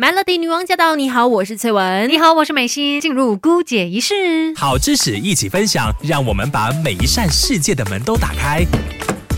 Melody 女王驾到！你好，我是翠文。你好，我是美心。进入姑姐仪式，好知识一起分享，让我们把每一扇世界的门都打开。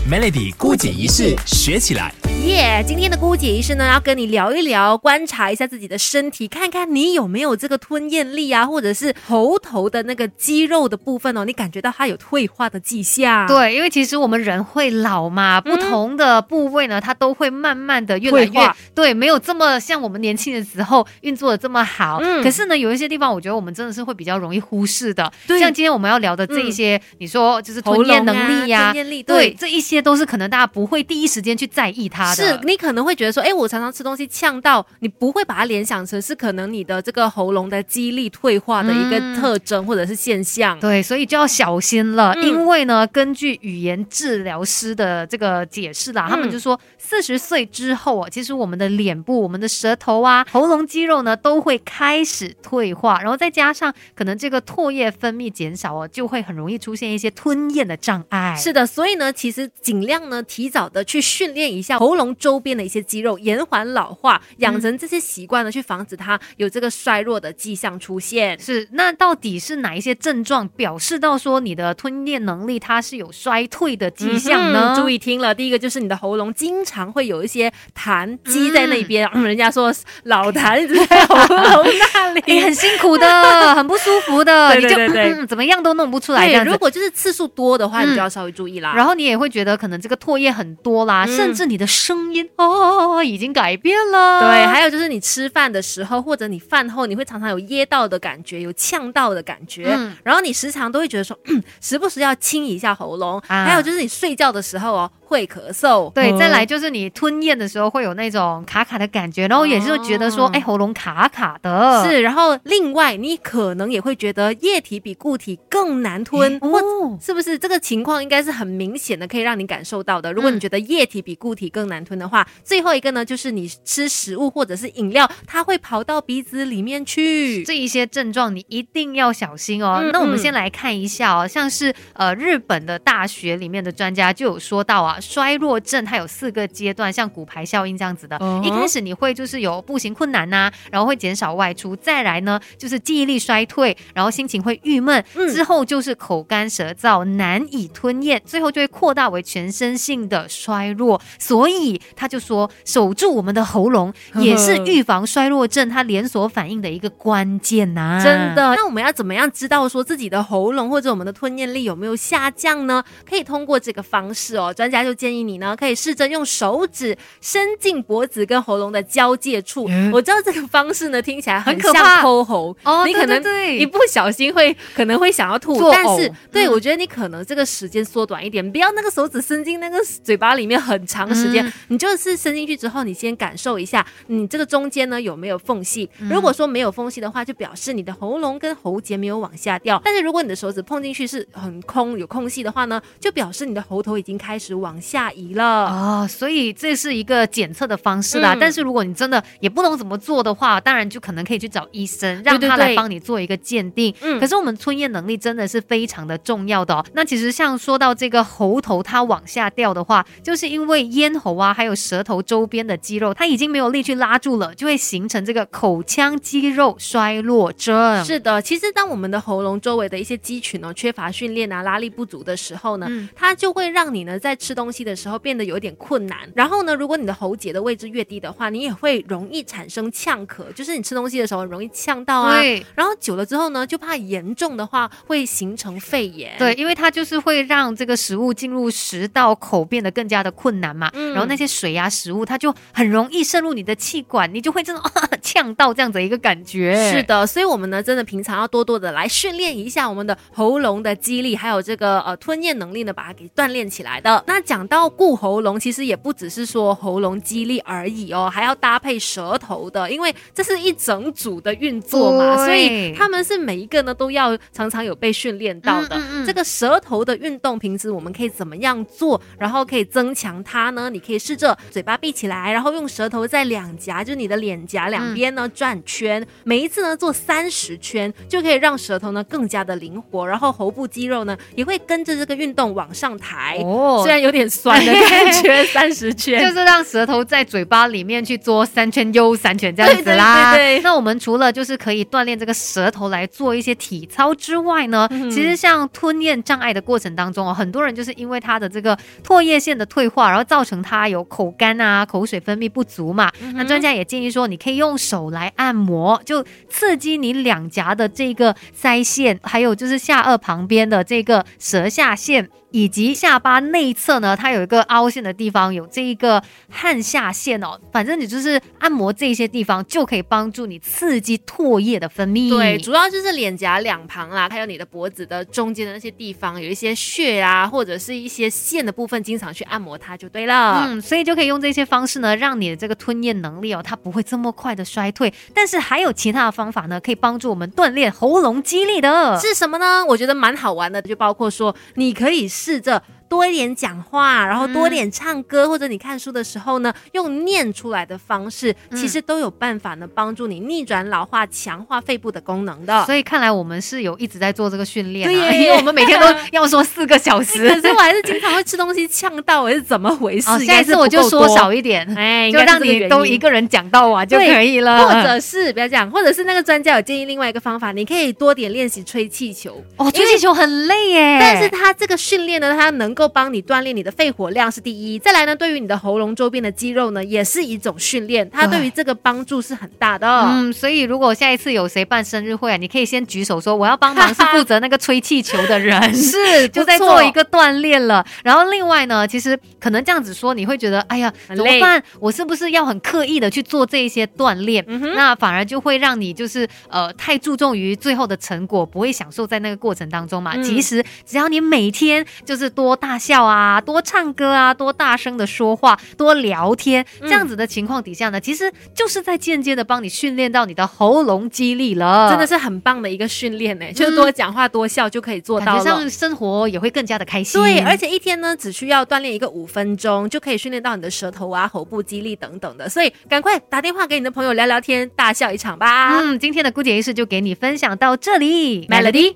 Melody 姑姐仪式学起来。耶！今天的姑姐医师呢，要跟你聊一聊，观察一下自己的身体，看看你有没有这个吞咽力啊，或者是喉头的那个肌肉的部分哦，你感觉到它有退化的迹象。对，因为其实我们人会老嘛，不同的部位呢，它都会慢慢的越来越对，没有这么像我们年轻的时候运作的这么好。嗯。可是呢，有一些地方，我觉得我们真的是会比较容易忽视的。对。像今天我们要聊的这一些，你说就是吞咽能力呀，吞咽力，对，这一些都是可能大家不会第一时间去在意它。是你可能会觉得说，哎，我常常吃东西呛到，你不会把它联想成是可能你的这个喉咙的肌力退化的一个特征或者是现象。对，所以就要小心了，因为呢，根据语言治疗师的这个解释啦，他们就说，四十岁之后啊，其实我们的脸部、我们的舌头啊、喉咙肌肉呢，都会开始退化，然后再加上可能这个唾液分泌减少哦，就会很容易出现一些吞咽的障碍。是的，所以呢，其实尽量呢，提早的去训练一下喉咙周。边的一些肌肉延缓老化，养成这些习惯呢，去防止它有这个衰弱的迹象出现。是，那到底是哪一些症状表示到说你的吞咽能力它是有衰退的迹象呢？注意听了，第一个就是你的喉咙经常会有一些痰积在那边，人家说老痰一直在喉咙那里，你 很辛苦的，很不舒服的，对对对，怎么样都弄不出来。对如果就是次数多的话，你就要稍微注意啦。然后你也会觉得可能这个唾液很多啦，甚至你的声音。哦，已经改变了。对，还有就是你吃饭的时候，或者你饭后，你会常常有噎到的感觉，有呛到的感觉。嗯，然后你时常都会觉得说，时不时要清一下喉咙。还有就是你睡觉的时候哦。会咳嗽，对，再来就是你吞咽的时候会有那种卡卡的感觉，然后也是觉得说，哎，喉咙卡卡的，是。然后另外你可能也会觉得液体比固体更难吞，哦，是不是？这个情况应该是很明显的，可以让你感受到的。如果你觉得液体比固体更难吞的话，最后一个呢，就是你吃食物或者是饮料，它会跑到鼻子里面去，这一些症状你一定要小心哦。那我们先来看一下哦，像是呃日本的大学里面的专家就有说到啊。衰弱症它有四个阶段，像骨牌效应这样子的。一开始你会就是有步行困难呐，然后会减少外出，再来呢就是记忆力衰退，然后心情会郁闷，之后就是口干舌燥，难以吞咽，最后就会扩大为全身性的衰弱。所以他就说，守住我们的喉咙也是预防衰弱症它连锁反应的一个关键呐。真的，那我们要怎么样知道说自己的喉咙或者我们的吞咽力有没有下降呢？可以通过这个方式哦，专家就。建议你呢，可以试着用手指伸进脖子跟喉咙的交界处。我知道这个方式呢，听起来很像抠喉哦，你可能一不小心会可能会想要吐，但是对我觉得你可能这个时间缩短一点，不要那个手指伸进那个嘴巴里面很长时间。你就是伸进去之后，你先感受一下，你这个中间呢有没有缝隙？如果说没有缝隙的话，就表示你的喉咙跟喉结没有往下掉。但是如果你的手指碰进去是很空有空隙的话呢，就表示你的喉头已经开始往。下移了啊，所以这是一个检测的方式啦。但是如果你真的也不懂怎么做的话，当然就可能可以去找医生，让他来帮你做一个鉴定。嗯，可是我们吞咽能力真的是非常的重要的哦。那其实像说到这个喉头它往下掉的话，就是因为咽喉啊，还有舌头周边的肌肉，它已经没有力去拉住了，就会形成这个口腔肌肉衰弱症。是的，其实当我们的喉咙周围的一些肌群哦缺乏训练啊，拉力不足的时候呢，它就会让你呢在吃东西。的时候变得有点困难，然后呢，如果你的喉结的位置越低的话，你也会容易产生呛咳，就是你吃东西的时候容易呛到啊。对。然后久了之后呢，就怕严重的话会形成肺炎。对，因为它就是会让这个食物进入食道口变得更加的困难嘛。嗯。然后那些水呀、食物，它就很容易渗入你的气管，你就会这种 呛到这样子一个感觉。是的，所以我们呢，真的平常要多多的来训练一下我们的喉咙的肌力，还有这个呃吞咽能力呢，把它给锻炼起来的。那讲。到顾喉咙，其实也不只是说喉咙肌力而已哦，还要搭配舌头的，因为这是一整组的运作嘛，所以他们是每一个呢都要常常有被训练到的。这个舌头的运动，平时我们可以怎么样做，然后可以增强它呢？你可以试着嘴巴闭起来，然后用舌头在两颊，就是你的脸颊两边边呢转圈，每一次呢做三十圈，就可以让舌头呢更加的灵活，然后喉部肌肉呢也会跟着这个运动往上抬。哦虽然有点酸的感觉，三十圈就是让舌头在嘴巴里面去做三圈又三圈这样子啦。对对对对那我们除了就是可以锻炼这个舌头来做一些体操之外呢，嗯其实像吞咽障碍的过程当中哦，很多人就是因为他的这个唾液腺的退化，然后造成他有口干啊、口水分泌不足嘛。嗯那专家也建议说，你可以用手来按摩，就刺激你两颊的这个腮腺，还有就是下颚旁边的这个舌下腺。以及下巴内侧呢，它有一个凹陷的地方，有这一个汗下腺哦。反正你就是按摩这些地方，就可以帮助你刺激唾液的分泌。对，主要就是脸颊两旁啦，还有你的脖子的中间的那些地方，有一些血啊，或者是一些线的部分，经常去按摩它就对了。嗯，所以就可以用这些方式呢，让你的这个吞咽能力哦，它不会这么快的衰退。但是还有其他的方法呢，可以帮助我们锻炼喉咙肌力的。是什么呢？我觉得蛮好玩的，就包括说，你可以试着多一点讲话，然后多一点唱歌，或者你看书的时候呢，用念出来的方式，嗯其实都有办法呢，帮助你逆转老化，强化肺部的功能的。所以看来我们是有一直在做这个训练、啊，对耶 因为我们每天都 要说四个小时。可是我还是经常会吃东西 呛到，我是怎么回事？下一次我就说少一点，哎，就让你都一个。人讲到完就可以了。或者是不要这样，或者是那个专家有建议另外一个方法，你可以多点练习吹气球。哦，吹气球很累耶，但是他这个训练呢，他能够帮你锻炼你的肺活量是第一，再来呢，对于你的喉咙周边的肌肉呢，也是一种训练，它对于这个帮助是很大的。嗯，所以如果下一次有谁办生日会啊，你可以先举手说我要帮忙，是负责那个吹气球的人。是，就在做一个锻炼了，然后另外呢，其实可能这样子说，你会觉得，哎呀，怎么办？我是不是要很刻意的去做这一些锻炼？嗯那反而就会让你就是呃太注重于最后的成果，不会享受在那个过程当中嘛。嗯其实只要你每天就是多大笑啊，多唱歌啊，多大声的说话，多聊天，嗯这样子的情况底下呢，其实就是在间接的帮你训练到你的喉咙肌力了，真的是很棒的一个训练呢，就是多讲话多笑就可以做到了感觉上。生活也会更加的开心。对，而且一天呢，只需要锻炼一个五分钟，就可以训练到你的舌头啊、喉部肌力等等的。所以赶快打电话给你的朋友聊聊天，大笑一场吧。嗯，今天的姑姐仪式就给你分享到这里 Melody